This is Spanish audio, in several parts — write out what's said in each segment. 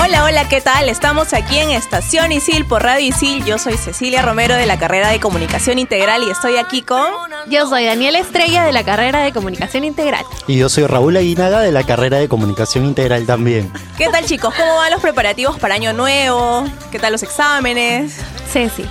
Hola, hola, ¿qué tal? Estamos aquí en Estación Isil por Radio Isil. Yo soy Cecilia Romero de la carrera de Comunicación Integral y estoy aquí con... Yo soy Daniela Estrella de la carrera de Comunicación Integral. Y yo soy Raúl Aguinaga de la carrera de Comunicación Integral también. ¿Qué tal chicos? ¿Cómo van los preparativos para Año Nuevo? ¿Qué tal los exámenes? Ceci.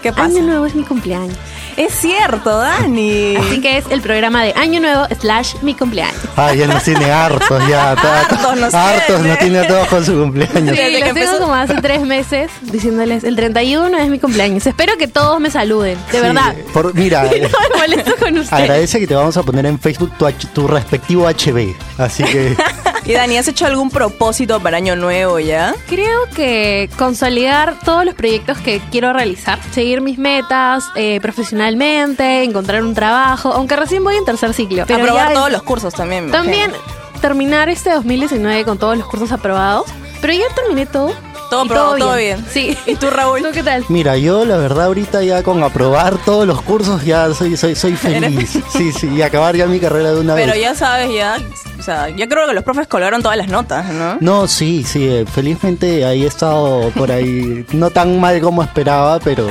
¿Qué pasa? Año Nuevo es mi cumpleaños. Es cierto, Dani. Así que es el programa de Año Nuevo slash mi cumpleaños. Ah, ya nos tiene hartos, ya. Hartos nos hartos, tiene. nos tiene a todos con su cumpleaños. Sí. Lo tengo empezó- como hace tres meses diciéndoles el 31 es mi cumpleaños. Espero que todos me saluden, de Sí, verdad. por- mira, Y no me molesto con ustedes. agradece que te vamos a poner en Facebook tu, H- tu respectivo HB. Así que Y Dani, ¿has hecho algún propósito para Año Nuevo ya? Creo que consolidar todos los proyectos que quiero realizar, seguir mis metas eh, profesionalmente, encontrar un trabajo, aunque recién voy en tercer ciclo. Pero Aprobar ya- todos los cursos también. me También imagino. terminar este 2019 con todos los cursos aprobados. Pero ya terminé todo. Todo aprobado, todo bien. Sí. ¿Y tú, Raúl? ¿Tú qué tal? Mira, yo la verdad ahorita ya con aprobar todos los cursos ya soy, soy, soy feliz. Sí, sí, y acabar ya mi carrera de una Pero vez. ya sabes, ya... O sea, yo creo que los profes colgaron todas las notas, ¿no? No, sí, sí, eh, felizmente ahí he estado por ahí, no tan mal como esperaba, pero,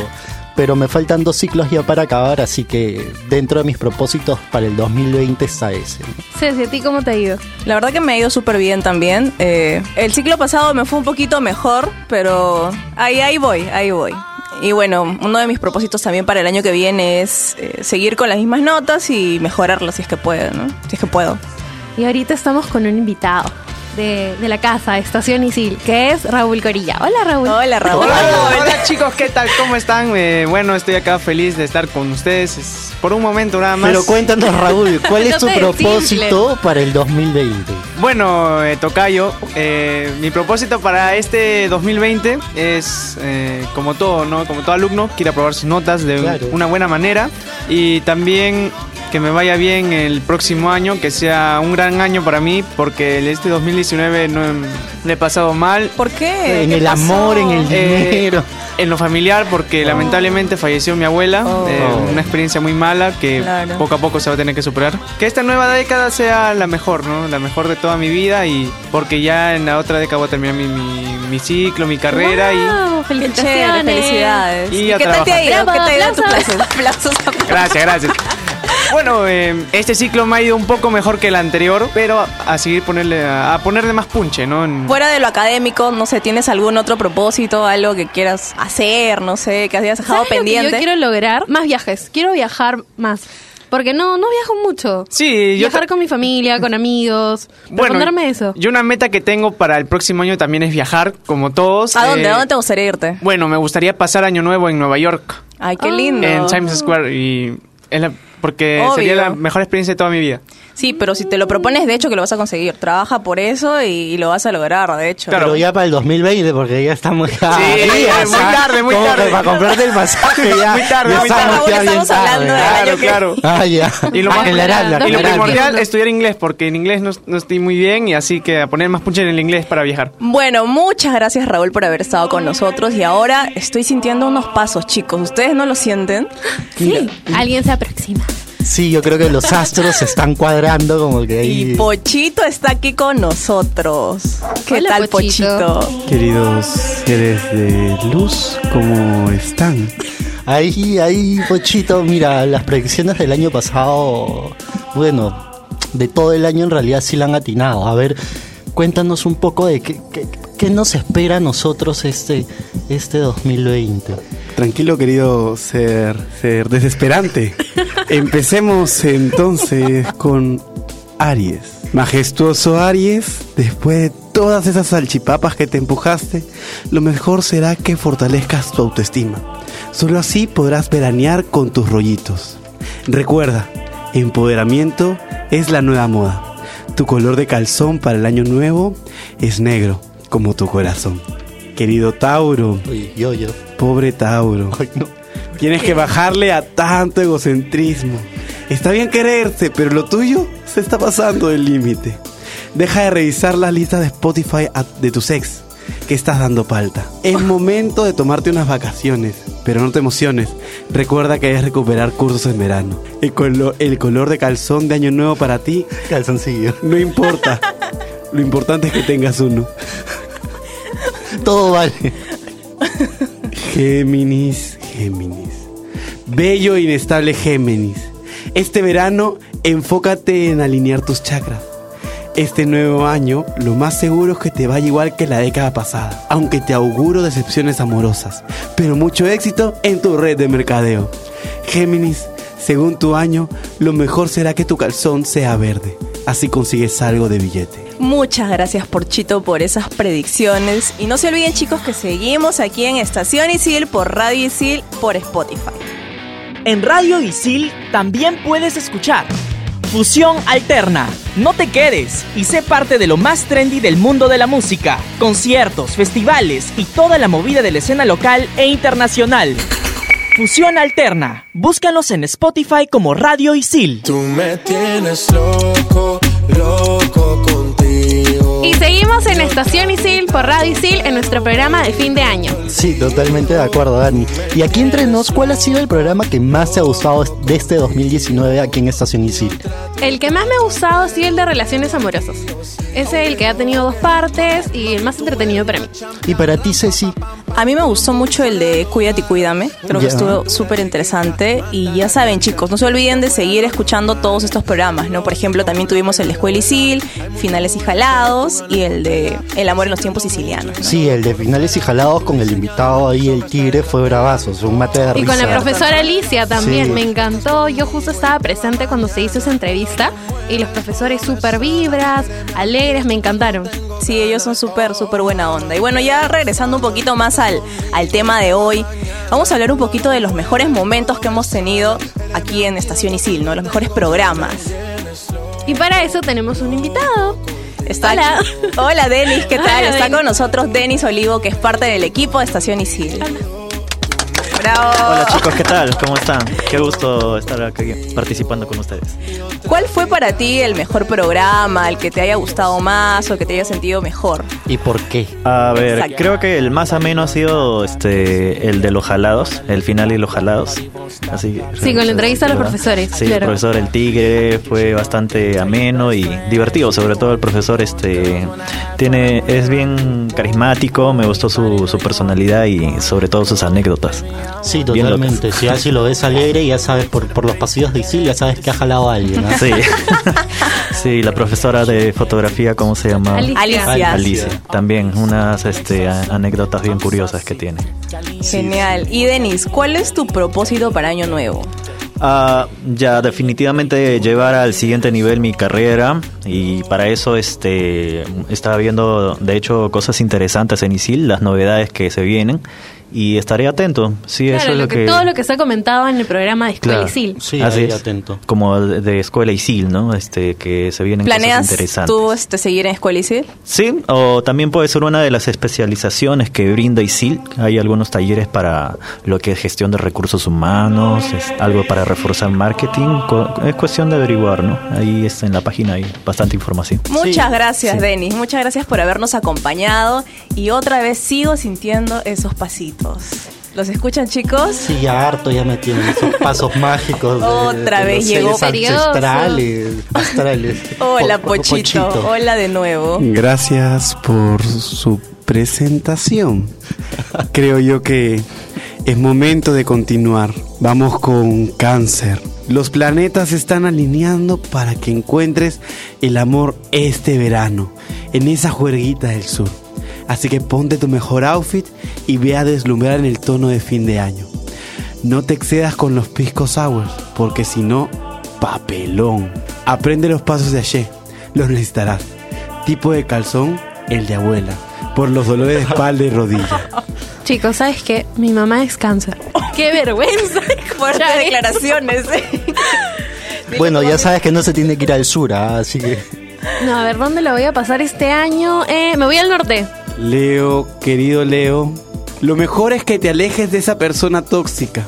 pero me faltan dos ciclos ya para acabar, así que dentro de mis propósitos para el 2020 está ese. Ceci, ¿a ti cómo te ha ido? La verdad que me ha ido súper bien también. Eh, el ciclo pasado me fue un poquito mejor, pero ahí, ahí voy, ahí voy. Y bueno, uno de mis propósitos también para el año que viene es eh, seguir con las mismas notas y mejorarlas si es que puedo, ¿no? Si es que puedo. Y ahorita estamos con un invitado de, de la casa, Estación Isil, que es Raúl Corilla. Hola, Raúl. Hola, Raúl. Hola, hola, chicos, ¿qué tal? ¿Cómo están? Eh, bueno, estoy acá feliz de estar con ustedes. Es por un momento nada más. Pero cuéntanos, Raúl, ¿cuál es tu propósito para el 2020? Bueno, eh, Tocayo, eh, mi propósito para este 2020 es, eh, como todo, ¿no? Como todo alumno, quiere aprobar sus notas de Claro. una buena manera y también que me vaya bien el próximo año, que sea un gran año para mí, porque el- este 2019 no le he pasado mal. ¿Por qué? En ¿Qué el pasó? amor, en el Eh, dinero. En lo familiar, porque lamentablemente falleció mi abuela. Oh. eh, una experiencia muy mala que Claro. poco a poco se va a tener que superar. Que esta nueva década sea la mejor, ¿no? La mejor de toda mi vida y porque ya en la otra década voy a terminar mi, mi- mi ciclo, mi carrera Wow, Qué felicitaciones. chévere, felicidades. Y a qué tal te ha ido? ¿Qué te ha ido tu? Aplausos, y... aplausos. Gracias, gracias. Bueno, eh, este ciclo me ha ido un poco mejor que el anterior, pero a seguir ponerle a, a ponerle más punche, ¿no? En- Fuera de lo académico, no sé, ¿tienes algún otro propósito, algo que quieras hacer, no sé, que hayas dejado ¿Sabes lo que pendiente? yo quiero lograr más viajes. Quiero viajar más. Porque no, no viajo mucho. Sí, yo Viajar con mi familia, con amigos. Bueno, eso. Yo una meta que tengo para el próximo año también es viajar, como todos. ¿A dónde? Eh, ¿A dónde te gustaría irte? Bueno, me gustaría pasar año nuevo en Nueva York, Ay, qué Ah. lindo. en Times Square y es la- porque Obvio. sería la mejor experiencia de toda mi vida. Sí, pero si te lo propones, de hecho que lo vas a conseguir. Trabaja por eso y, y lo vas a lograr, de hecho. Claro. Pero ya para el 2020, porque ya estamos ya Sí, días, muy ¿ah? tarde, muy tarde. Para comprarte el pasaje ya. Muy tarde, ya muy tarde. estamos ya hablando tarde. del Ah, año Claro, que- claro. Ah, ya. Y lo más- Aclarando, Y lo primordial, estudiar inglés, porque en inglés no, no estoy muy bien y así que a poner más punche en el inglés para viajar. Bueno, muchas gracias Raúl por haber estado con nosotros y ahora estoy sintiendo unos pasos, chicos. ¿Ustedes no lo sienten? Sí, alguien se aproxima. Sí, yo creo que los astros se están cuadrando como que ahí. Y Pochito está aquí con nosotros. ¿Qué Hola, tal, Pochito. Pochito? Queridos seres de luz, ¿cómo están? Ahí, ahí, Pochito, mira, las predicciones del año pasado, bueno, de todo el año en realidad sí la han atinado. A ver, cuéntanos un poco de qué, qué, qué nos espera a nosotros este, este 2020. Tranquilo, querido ser, ser desesperante. Empecemos entonces con Aries. Majestuoso Aries, después de todas esas salchipapas que te empujaste, lo mejor será que fortalezcas tu autoestima. Solo así podrás veranear con tus rollitos. Recuerda, empoderamiento es la nueva moda. Tu color de calzón para el año nuevo es negro, como tu corazón. querido Tauro. Uy, yo, yo. Pobre Tauro. Ay, no. Tienes que bajarle a tanto egocentrismo. Está bien quererse, pero lo tuyo se está pasando del límite. Deja de revisar la lista de Spotify de tus ex que estás dando palta. Es momento de tomarte unas vacaciones, pero no te emociones. Recuerda que debes recuperar cursos en verano. El, colo- el color de calzón de año nuevo para ti Calzoncillo. no importa. Lo importante es que tengas uno. Todo vale. Géminis, Géminis. Bello e inestable Géminis. Este verano, enfócate en alinear tus chakras. Este nuevo año, lo más seguro es que te vaya igual que la década pasada, aunque te auguro decepciones amorosas, pero mucho éxito en tu red de mercadeo. Géminis, según tu año, lo mejor será que tu calzón sea verde, así consigues algo de billete. Muchas gracias Porchito por esas predicciones. Y no se olviden chicos que seguimos aquí en Estación Isil por Radio Isil por Spotify. En Radio Isil también puedes escuchar Fusión Alterna. No te quedes y sé parte de lo más trendy del mundo de la música, conciertos, festivales y toda la movida de la escena local e internacional. Alterna. Búscanos en Spotify como Radio Isil. Tú me tienes loco, loco contigo. Y seguimos en Estación Isil por Radio Isil en nuestro programa de fin de año. Sí, totalmente de acuerdo, Dani. Y aquí entre nos, ¿cuál ha sido el programa que más te ha gustado de este 2019 aquí en Estación Isil? El que más me ha gustado ha sido el de relaciones amorosas. Es el que ha tenido dos partes y el más entretenido para mí. Y para ti, Ceci, A mí me gustó mucho el de Cuídate y Cuídame. Creo que estuvo súper interesante. Y ya saben, chicos, no se olviden de seguir escuchando todos estos programas, ¿no? Por ejemplo, también tuvimos el de Escuela Isil, Finales y Jalados y el de El amor en los tiempos sicilianos. ¿no? sí, el de finales y jalados con el invitado ahí, el tigre, fue bravazo, es un mate de Y risa. con la profesora Alicia también, Sí. me encantó. Yo justo estaba presente cuando se hizo esa entrevista y los profesores súper vibras, alegres, me encantaron. Sí, ellos son súper, súper buena onda. Y bueno, ya regresando un poquito más al, al tema de hoy, vamos a hablar un poquito de los mejores momentos que hemos tenido aquí en Estación Isil, ¿no? Los mejores programas. Y para eso tenemos un invitado. Está Hola. aquí- Hola, Denis, ¿qué tal? Hola, Está Denis. con nosotros Denis Olivo, que es parte del equipo de Estación Isil. Bravo. Hola chicos, ¿qué tal? ¿Cómo están? Qué gusto estar aquí participando con ustedes. ¿Cuál fue para ti el mejor programa, el que te haya gustado más o que te haya sentido mejor? ¿Y por qué? A ver, Exacto. creo que el más ameno ha sido este el de los jalados, el final y los jalados. Así Sí, con la entrevista a los profesores, Sí, el claro. profesor El Tigre fue bastante ameno y divertido, sobre todo el profesor este tiene es bien carismático, me gustó su, su personalidad y sobre todo sus anécdotas. Sí, totalmente. Si así lo ves alegre, ya sabes, por, por los pasillos de Isil, ya sabes que ha jalado a alguien. Sí. sí, la profesora de fotografía, ¿cómo se llama? Alicia. Alicia. Alicia. También unas este, anécdotas bien curiosas que tiene. Genial. Y Denis, ¿cuál es tu propósito para Año Nuevo? Ah, ya definitivamente llevar al siguiente nivel mi carrera y para eso este estaba viendo de hecho cosas interesantes en ISIL, las novedades que se vienen y estaré atento. Sí, eso Claro, es lo que, que todo lo que se ha comentado en el programa de Escuela Claro. Isil. Sí, Así ahí es. atento. como de, escuela ISIL, ¿no? Este que se vienen cosas ¿Planeas interesantes. tú este, seguir en Escuela Isil? Sí, o también puede ser una de las especializaciones que brinda ISIL. Hay algunos talleres para lo que es gestión de recursos humanos, es algo para reforzar marketing. Es cuestión de averiguar, ¿no? Ahí es en la página hay bastante información. Muchas gracias, Denis. Muchas gracias por habernos acompañado. Y otra vez sigo sintiendo esos pasitos. ¿Los escuchan, chicos? Sí, ya harto ya me tienen esos pasos mágicos. de- Otra de vez llegó. ancestrales, astrales. Hola, Po- po- Pochito. Hola de nuevo. Gracias por su presentación. Creo yo que es momento de continuar. Vamos con cáncer. Los planetas se están alineando para que encuentres el amor este verano, en esa juerguita del sur. Así que ponte tu mejor outfit y ve a deslumbrar en el tono de fin de año. No te excedas con los piscos sours, porque si no, papelón. Aprende los pasos de Aché, los necesitarás. Tipo de calzón, el de abuela, por los dolores de espalda y rodilla. Chicos, ¿sabes qué? Mi mamá es cáncer. ¡Qué vergüenza! Fuertes Ya ves. Bueno, ya sabes que no se tiene que ir al sur, ¿ah? así que No, a ver, ¿dónde lo voy a pasar este año? Eh, me voy al norte. Leo, querido Leo, lo mejor es que te alejes de esa persona tóxica.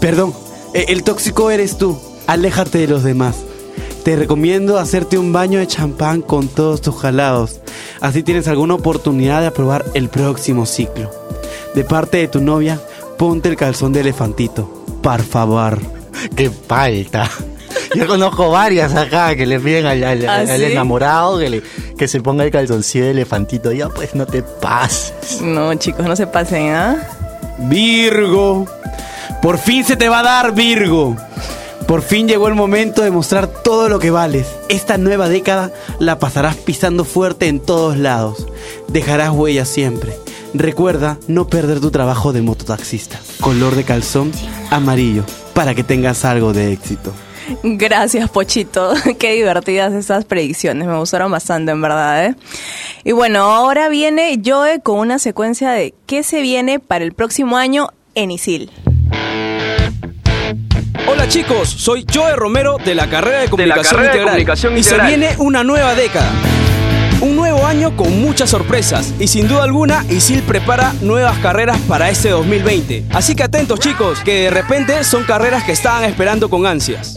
Perdón, e- el tóxico eres tú. Aléjate de los demás. Te recomiendo hacerte un baño de champán con todos tus jalados. Así tienes alguna oportunidad de aprobar el próximo ciclo. De parte de tu novia, ponte el calzón de elefantito. Por favor. Qué falta. Yo conozco varias acá que le piden al, al- ¿Ah, al sí? enamorado que, le- que se ponga el calzoncillo de elefantito. Ya pues no te pases. No, chicos, no se pasen, ¿ah? Virgo. Por fin se te va a dar, Virgo. Por fin llegó el momento de mostrar todo lo que vales. Esta nueva década la pasarás pisando fuerte en todos lados. Dejarás huella siempre. Recuerda no perder tu trabajo de mototaxista. Color de calzón amarillo para que tengas algo de éxito. Gracias, Pochito. Qué divertidas esas predicciones. Me gustaron bastante, en verdad. ¿eh? Y bueno, ahora viene Joe con una secuencia de qué se viene para el próximo año en Isil. Hola chicos, soy Joe Romero de la carrera de la comunicación carrera de integral. Comunicación y se viene una nueva década. Un nuevo año con muchas sorpresas y sin duda alguna ISIL prepara nuevas carreras para este 2020. Así que atentos chicos, que de repente son carreras que estaban esperando con ansias.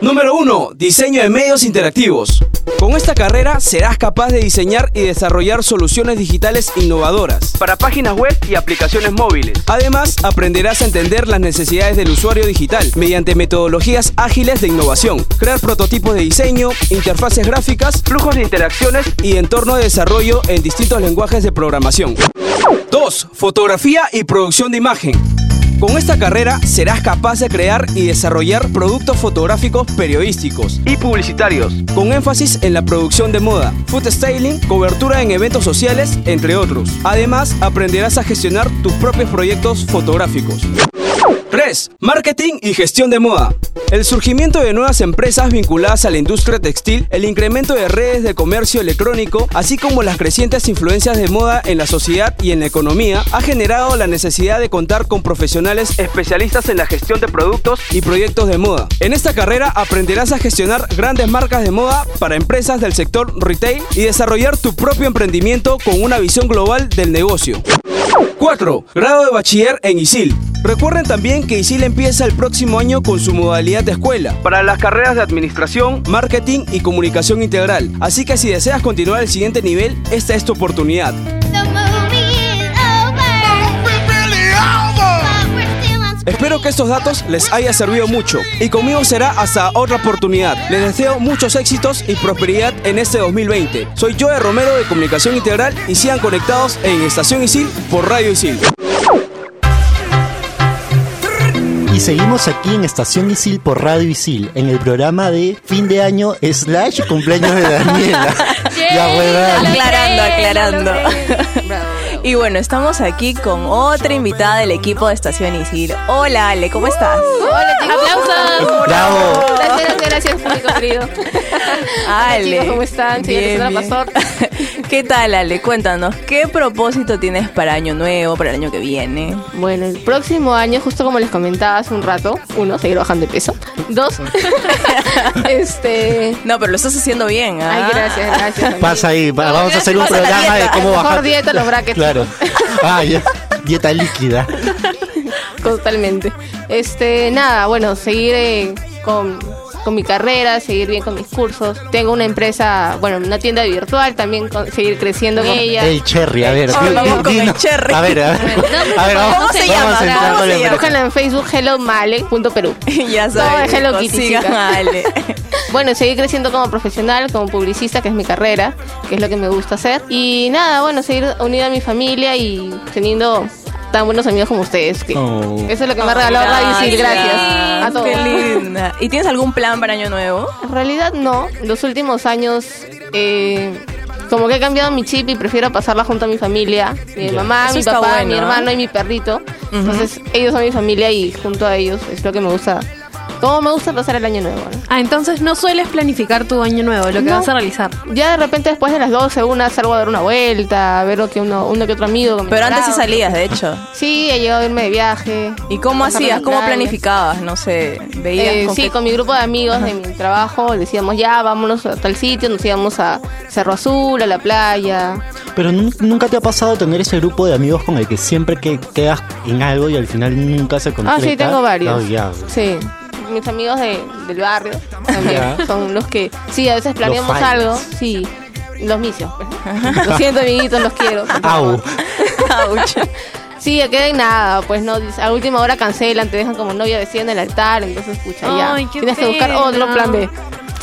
Número 1. Diseño de medios interactivos. Con esta carrera serás capaz de diseñar y desarrollar soluciones digitales innovadoras para páginas web y aplicaciones móviles. Además, aprenderás a entender las necesidades del usuario digital mediante metodologías ágiles de innovación, crear prototipos de diseño, interfaces gráficas, flujos de interacciones y entorno de desarrollo en distintos lenguajes de programación. 2. Fotografía y producción de imagen. Con esta carrera serás capaz de crear y desarrollar productos fotográficos periodísticos y publicitarios, con énfasis en la producción de moda, food styling, cobertura en eventos sociales, entre otros. Además, aprenderás a gestionar tus propios proyectos fotográficos. 3. Marketing y gestión de moda. El surgimiento de nuevas empresas vinculadas a la industria textil, el incremento de redes de comercio electrónico, así como las crecientes influencias de moda en la sociedad y en la economía, ha generado la necesidad de contar con profesionales especialistas en la gestión de productos y proyectos de moda. En esta carrera aprenderás a gestionar grandes marcas de moda para empresas del sector retail y desarrollar tu propio emprendimiento con una visión global del negocio. 4. Grado de bachiller en ISIL. Recuerden también que ISIL empieza el próximo año con su modalidad de escuela para las carreras de administración, marketing y comunicación integral. Así que si deseas continuar el siguiente nivel, esta es tu oportunidad. Espero que estos datos les haya servido mucho y conmigo será hasta otra oportunidad. Les deseo muchos éxitos y prosperidad en este 2020. Soy Joe Romero de Comunicación Integral y sigan conectados en Estación Isil por Radio Isil. Y seguimos aquí en Estación Isil por Radio Isil, en el programa de fin de año slash cumpleaños de Daniela. ya. Aclarando, aclarando. Y bueno, estamos aquí con otra invitada del equipo de Estación Isil. Hola, Ale, ¿cómo estás? Hola, chicos. ¡Aplausos! Bravo. Gracias, gracias, gracias, público querido. Ale. chicos, ¿cómo están? Bien, bien. ¿Qué tal, Ale? Cuéntanos, ¿qué propósito tienes para año nuevo, para el año que viene? Bueno, el próximo año, justo como les comentaba hace un rato, uno, seguir bajando de peso. Dos, este... No, pero lo estás haciendo bien, ¿ah? Ay, gracias, gracias. Pasa ahí, va- vamos a hacer un programa de cómo Mejor bajar. dieta los brackets. Claro. Ah, ya. Dieta líquida. Totalmente. Este, nada, bueno, seguir eh, con, con mi carrera, seguir bien con mis cursos. Tengo una empresa, bueno, una tienda virtual, también con- seguir creciendo en ella. El cherry, a ver. Oh, di- vamos con el cherry. A ver, a ver. A ver, vamos, ¿Cómo se vamos llama? a entrar ¿Cómo con la se llama? empresa. Búscanla en Facebook hellomale.peru. ya saben, Hello Kitty, Ale. Bueno, seguir creciendo como profesional, como publicista, que es mi carrera, que es lo que me gusta hacer. Y nada, bueno, seguir unida a mi familia y teniendo tan buenos amigos como ustedes. Que Oh. Eso es lo que me ha regalado Radio Isil, gracias a todos. Qué linda. ¿Y tienes algún plan para año nuevo? En realidad no. Los últimos años, eh, como que he cambiado mi chip y prefiero pasarla junto a mi familia. Mi mamá, Eso mi papá, bueno, mi ¿ah? hermano y mi perrito. Entonces, ellos son mi familia y junto a ellos es lo que me gusta Como me gusta pasar el año nuevo. ¿no? Ah, entonces no sueles planificar tu año nuevo, lo que No. vas a realizar. Ya de repente después de las 12, una salgo a dar una vuelta, a ver lo que uno, uno que otro amigo. Pero antes sí salías, de hecho. Sí, he llegado a irme de viaje. ¿Y cómo hacías? ¿Cómo planificabas? No sé, veías Eh, con sí, qué- con mi grupo de amigos de mi trabajo decíamos ya, vámonos a tal sitio, nos íbamos a Cerro Azul, a la playa. Pero nun- nunca te ha pasado tener ese grupo de amigos con el que siempre que quedas en algo y al final nunca se concreta. Ah, sí, tengo varios. Sí, mis amigos de- del barrio también son los que, sí, a veces planeamos algo, sí, los misios. pues. Lo siento, amiguitos, los quiero. Au. Sí, a queda en nada, pues no, a última hora cancelan, te dejan como novia en el altar, entonces escucha ya. Ay, qué Tienes que buscar otro plan B.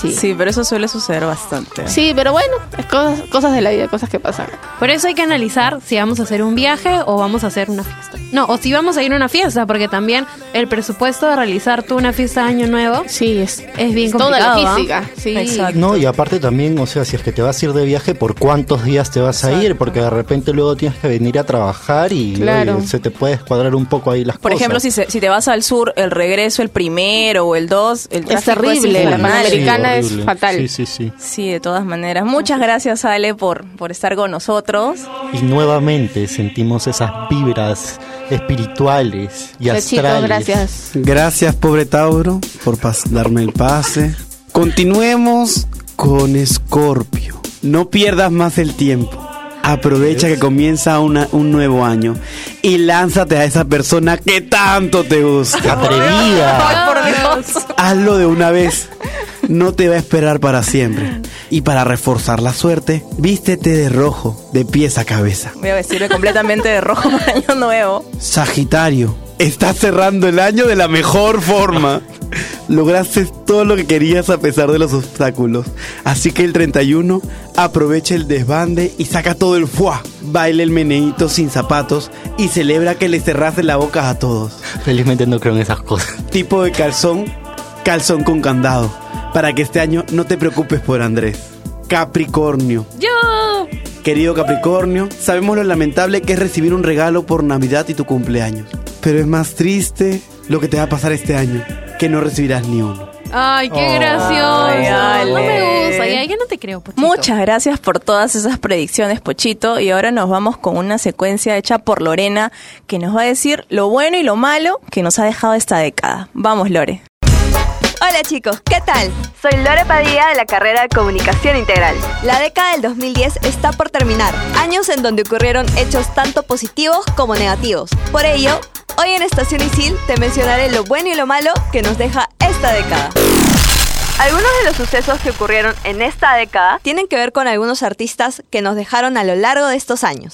Sí. pero eso suele suceder bastante. Sí, pero bueno, es cosas, cosas de la vida, cosas que pasan. Por eso hay que analizar si vamos a hacer un viaje o vamos a hacer una fiesta. No, o si vamos a ir a una fiesta, porque también el presupuesto de realizar tú una fiesta de año nuevo sí, es, es bien toda complicado. la ¿ah? física, sí. No, y aparte también, o sea, si es que te vas a ir de viaje, ¿por cuántos días te vas a ir? Porque de repente luego tienes que venir a trabajar y Claro. oye, se te puede escuadrar un poco ahí las Por cosas. ejemplo, si, se- si te vas al sur, el regreso, el primero o el dos, el tráfico terrible, la infernal. Panamericana es horrible. fatal. Sí, sí, sí. Sí, de todas maneras. Muchas gracias, Ale, por, por estar con nosotros. Y nuevamente sentimos esas vibras espirituales y astrales. gracias. Gracias, pobre Tauro, por darme el pase. Continuemos con Escorpio. No pierdas más el tiempo. Aprovecha que comienza una- un nuevo año y lánzate a esa persona que tanto te gusta. Atrevida. por Dios. Hazlo de una vez. No te va a esperar para siempre. Y para reforzar la suerte, vístete de rojo, de pies a cabeza. Voy a vestirme completamente de rojo para año nuevo. Sagitario, estás cerrando el año de la mejor forma. Lograste todo lo que querías a pesar de los obstáculos. Así que el 31 aprovecha el desbande y saca todo el fuá. Baila el meneíto sin zapatos y celebra que le cerraste la boca a todos. Felizmente no creo en esas cosas. Tipo de calzón, calzón con candado. Para que este año no te preocupes por Andrés. Capricornio. Yo. Querido Capricornio, sabemos lo lamentable que es recibir un regalo por Navidad y tu cumpleaños. Pero es más triste lo que te va a pasar este año, que no recibirás ni uno. Ay, qué gracioso. No me gusta. Ya, ya no te creo, Pochito. Muchas gracias por todas esas predicciones, Pochito. Y ahora nos vamos con una secuencia hecha por Lorena que nos va a decir lo bueno y lo malo que nos ha dejado esta década. Vamos, Lore. Hola chicos, ¿qué tal? Soy Lore Padilla de la carrera de Comunicación Integral. La década del 2010 está por terminar, años en donde ocurrieron hechos tanto positivos como negativos. Por ello, hoy en Estación Isil te mencionaré lo bueno y lo malo que nos deja esta década. Algunos de los sucesos que ocurrieron en esta década tienen que ver con algunos artistas que nos dejaron a lo largo de estos años.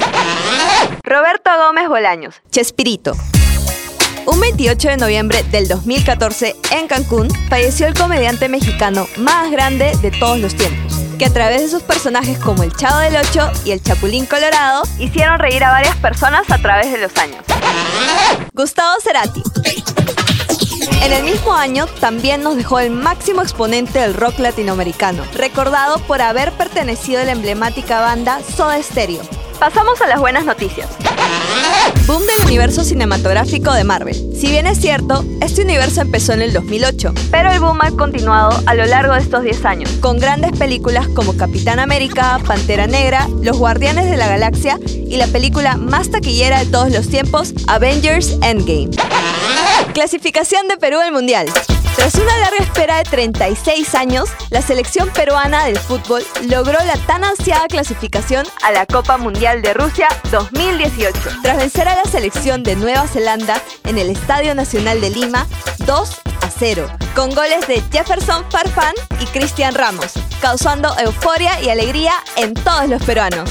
Roberto Gómez Bolaños, Chespirito. Un 28 de noviembre del 2014, en Cancún, falleció el comediante mexicano más grande de todos los tiempos, que a través de sus personajes como el Chavo del Ocho y el Chapulín Colorado, hicieron reír a varias personas a través de los años. Gustavo Cerati. En el mismo año también nos dejó el máximo exponente del rock latinoamericano, recordado por haber pertenecido a la emblemática banda Soda Stereo. Pasamos a las buenas noticias. Boom del universo cinematográfico de Marvel. Si bien es cierto, este universo empezó en el 2008, pero el boom ha continuado a lo largo de estos 10 años, con grandes películas como Capitán América, Pantera Negra, Los Guardianes de la Galaxia y la película más taquillera de todos los tiempos, Avengers Endgame. Clasificación de Perú al Mundial. Tras una larga espera de 36 años, la selección peruana del fútbol logró la tan ansiada clasificación a la Copa Mundial de Rusia 2018, tras vencer a la selección de Nueva Zelanda en el Estadio Nacional de Lima 2 a 0, con goles de Jefferson Farfán y Cristian Ramos, causando euforia y alegría en todos los peruanos.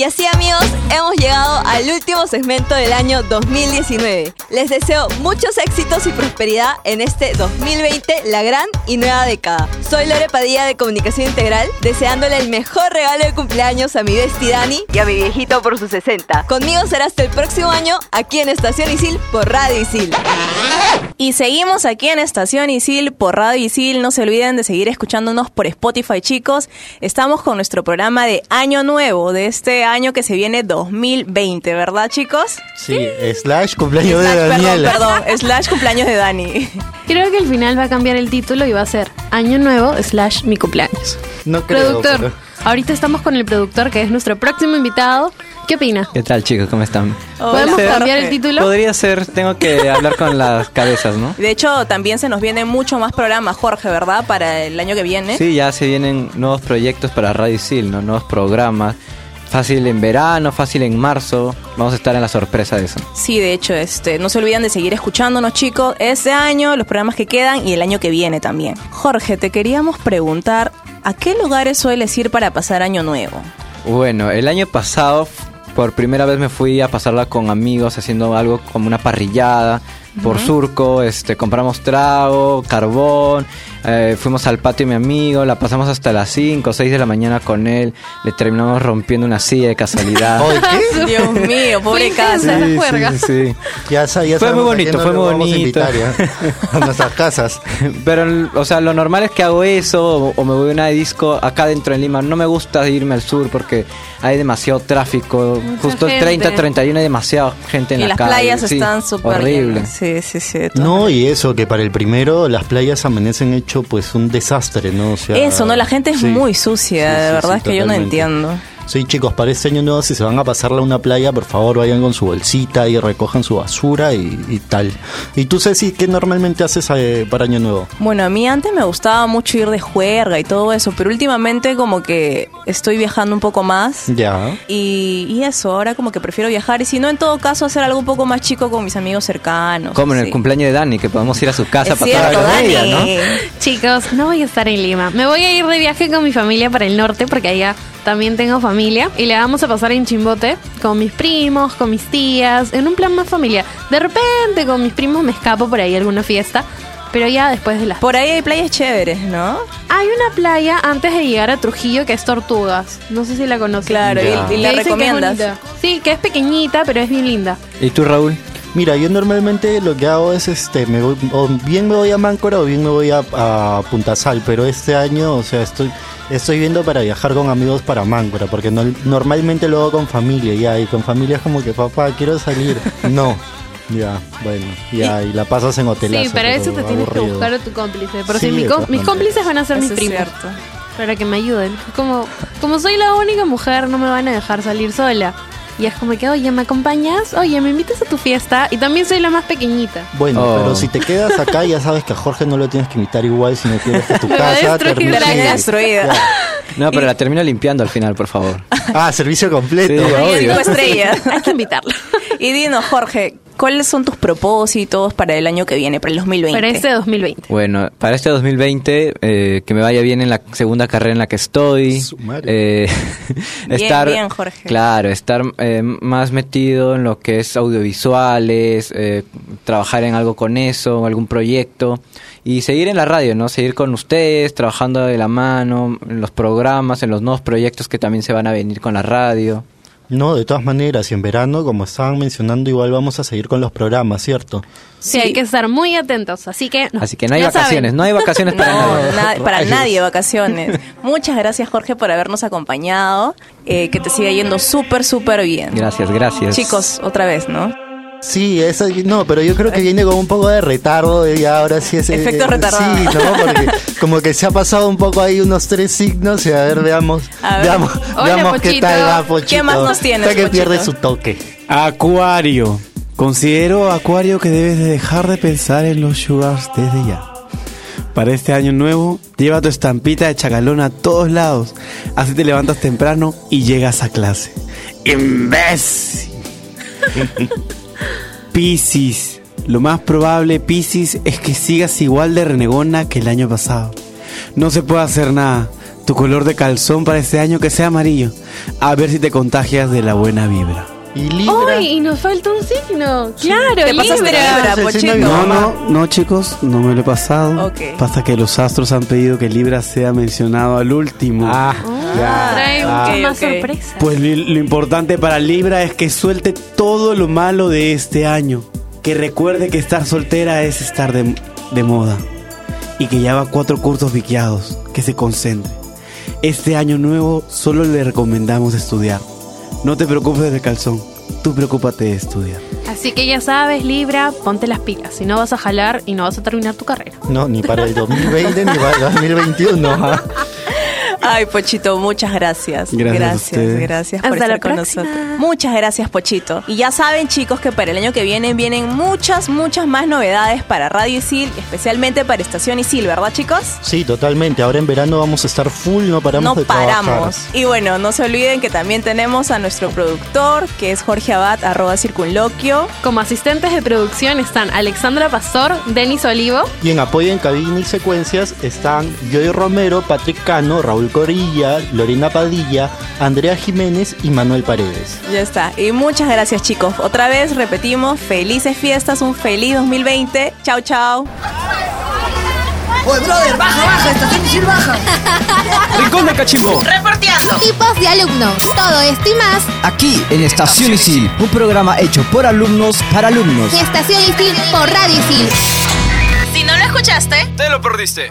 Y así amigos, hemos llegado al último segmento del año 2019. Les deseo muchos éxitos y prosperidad en este 2020, la gran y nueva década. Soy Lore Padilla de Comunicación Integral, deseándole el mejor regalo de cumpleaños a mi bestie Dani y a mi viejito por sus 60. Conmigo será hasta el próximo año aquí en Estación Isil por Radio Isil. Y seguimos aquí en Estación Isil por Radio Isil. No se olviden de seguir escuchándonos por Spotify, chicos. Estamos con nuestro programa de Año Nuevo, de este año que se viene 2020. 2020, ¿verdad, chicos? Sí, slash cumpleaños de Slash, perdón, Daniela. perdón, slash cumpleaños de Dani. Creo que al final va a cambiar el título y va a ser Año Nuevo slash mi cumpleaños. No creo, productor. pero- Ahorita estamos con el productor que es nuestro próximo invitado. ¿Qué opina? ¿Qué tal chicos? ¿Cómo están? ¿Podemos cambiar el título? Podría ser, tengo que hablar con las cabezas, ¿no? De hecho, también se nos vienen mucho más programas, Jorge, ¿verdad? Para el año que viene. Sí, ya se vienen nuevos proyectos para Radio Isil, ¿no? Nuevos programas. Fácil en verano, fácil en marzo. Vamos a estar en la sorpresa de eso. Sí, de hecho, este, no se olviden de seguir escuchándonos, chicos, este año, los programas que quedan y el año que viene también. Jorge, te queríamos preguntar, ¿a qué lugares sueles ir para pasar año nuevo? Bueno, el año pasado por primera vez me fui a pasarla con amigos haciendo algo como una parrillada por surco, este compramos trago, carbón, eh, fuimos al patio de mi amigo, la pasamos hasta las 5 o 6 de la mañana con él, le terminamos rompiendo una silla de casualidad. Dios mío, pobre casa. Sí, sí, sí. Ya, ya Fue muy bonito, fue muy a bonito. a nuestras casas. Pero, o sea, lo normal es que hago eso o, o me voy a una disco acá dentro en Lima. No me gusta irme al sur porque hay demasiado tráfico. Justo gente. 30, 31 hay demasiada gente en y la las calle. playas sí, están súper Horrible. llenas. Sí, sí, sí. de No, y eso, que para el primero las playas amanecen hecho pues un desastre, ¿no? O sea, Eso, ¿no? La gente es sí. muy sucia, Sí, de verdad es que yo no totalmente. entiendo. Sí, chicos, para este año nuevo, si se van a pasarla a una playa, por favor vayan con su bolsita y recojan su basura y, y tal. ¿Y tú, Ceci, qué normalmente haces eh, para año nuevo? Bueno, a mí antes me gustaba mucho ir de juerga y todo eso, pero últimamente como que estoy viajando un poco más. Ya. Y, y eso, ahora como que prefiero viajar y si no, en todo caso, hacer algo un poco más chico con mis amigos cercanos. Como en el cumpleaños de Dani, que podemos ir a su casa Es a pasar Dani. ella, ¿no? Chicos, no voy a estar en Lima. Me voy a ir de viaje con mi familia para el norte porque allá también tengo familia. Y le vamos a pasar en Chimbote con mis primos, con mis tías, en un plan más familiar. De repente con mis primos me escapo por ahí a alguna fiesta. Pero ya después de las... Por ahí hay playas chéveres, ¿no? Hay una playa antes de llegar a Trujillo que es Tortugas. No sé si la conoces. Claro, y- la Que que recomiendas. bonita. Sí, que es pequeñita, pero es bien linda. ¿Y tú, Raúl? Mira, yo normalmente lo que hago es, este, me voy, o bien me voy a Máncora o bien me voy a, a Punta Sal, pero este año, o sea, estoy, estoy viendo para viajar con amigos para Máncora, porque no- normalmente lo hago con familia, ya, y con familia es como que, papá, quiero salir. No, ya, bueno, ya, y la pasas en hotelazo. Sí, para eso te tienes que buscar a tu cómplice. Por Sí, si mi mis cómplices van a ser mis Eso es primos. cierto. Para que me ayuden. Como, como soy la única mujer, no me van a dejar salir sola. Y es como que, oye, ¿me acompañas? Oye, ¿me invitas a tu fiesta? Y también soy la más pequeñita. Bueno, Oh. pero si te quedas acá, ya sabes que a Jorge no lo tienes que invitar igual si no quieres que tu Me casa termine- destruida. ya. No, pero la termino limpiando al final, por favor. Ah, servicio completo. Sí, obvio. Cinco estrellas. Hay que invitarla. Y dinos, Jorge, ¿cuáles son tus propósitos para el año que viene, para el 2020? Para este 2020. Bueno, para este 2020, eh, que me vaya bien en la segunda carrera en la que estoy. Eh, Bien, estar, bien, Jorge. Claro, estar eh, más metido en lo que es audiovisuales, eh, trabajar en algo con eso, algún proyecto. Y seguir en la radio, ¿no? Seguir con ustedes, trabajando de la mano, en los programas, en los nuevos proyectos que también se van a venir con la radio. No, de todas maneras, y en verano, como estaban mencionando, igual vamos a seguir con los programas, ¿cierto? Sí, hay que estar muy atentos. Así que, no, Así que no hay saben. vacaciones, no hay vacaciones para No, nadie. na- para nadie vacaciones. Muchas gracias, Jorge, por habernos acompañado. Eh, que te siga yendo súper, súper bien. Gracias, gracias. Chicos, otra vez, ¿no? Sí, esa, no, pero yo creo que viene con un poco de retardo y ahora sí es... Efecto eh, retardado. Sí, ¿no? Porque como que se ha pasado un poco ahí unos tres signos y a ver, veamos, A ver. veamos, Hola, veamos qué tal va, Pochito. ¿Qué más nos tienes, Hasta que Pochito? pierde su toque. Acuario. Considero, Acuario, que debes de dejar de pensar en los sugars desde ya. Para este año nuevo, lleva tu estampita de chacalón a todos lados. Así te levantas temprano y llegas a clase. ¡Imbécil! Piscis. Lo más probable, Piscis, es que sigas igual de renegona que el año pasado. No se puede hacer nada. Tu color de calzón para este año que sea amarillo. A ver si te contagias de la buena vibra. Y ¡Ay! Y nos falta un signo. Claro, Te Libra. Libra, Pochito. No, no, no, chicos, no me lo he pasado. Ok. Pasa que los astros han pedido que Libra sea mencionado al último. Ah, Trae Ah. mucho más sorpresa. Pues lo, lo importante para Libra es que suelte todo lo malo de este año. Que recuerde que estar soltera es estar de, de moda. Y que ya va cuatro cursos viqueados. Que se concentre. Este año nuevo solo le recomendamos estudiar. No te preocupes del calzón. Tú preocúpate de estudiar. Así que ya sabes, Libra, ponte las pilas. Si no vas a jalar y no vas a terminar tu carrera. No, ni para el 2020 ni para el 2021. ¿ah? Ay, Pochito, muchas gracias. Gracias Gracias, gracias por Hasta la estar con próxima. nosotros. Muchas gracias, Pochito. Y ya saben, chicos, que para el año que viene vienen muchas, muchas más novedades para Radio Isil, especialmente para Estación Isil, ¿verdad, chicos? Sí, totalmente. Ahora en verano vamos a estar full, no paramos no de paramos. trabajar. Y bueno, no se olviden que también tenemos a nuestro productor, que es Jorge Abad, arroba circunloquio. Como asistentes de producción están Alexandra Pastor, Denis Olivo. Y en apoyo en cabina y secuencias están Joy Romero, Patrick Cano, Raúl Corilla, Lorena Padilla, Andrea Jiménez y Manuel Paredes. Ya está. Y muchas gracias, chicos. Otra vez repetimos, felices fiestas, un feliz 2020. Chao, chao. Oye, brother, baja, baja, estación Isil baja. Rincón de Cachimbo. Reporteando. Tipos de alumnos. Todo esto y más Aquí en Estación Isil, un programa hecho por alumnos para alumnos. Estación Isil por Radio Isil. Si no lo escuchaste, Te lo perdiste.